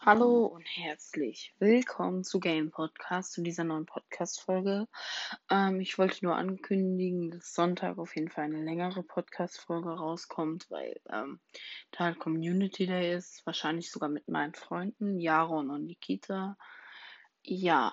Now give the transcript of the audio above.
Hallo ähm, und herzlich willkommen zu Game Podcast, zu dieser neuen Podcast-Folge. Ähm, ich wollte nur ankündigen, dass Sonntag auf jeden Fall eine längere Podcast-Folge rauskommt, weil ähm, da halt Community Day ist, wahrscheinlich sogar mit meinen Freunden, Jaron und Nikita. Ja,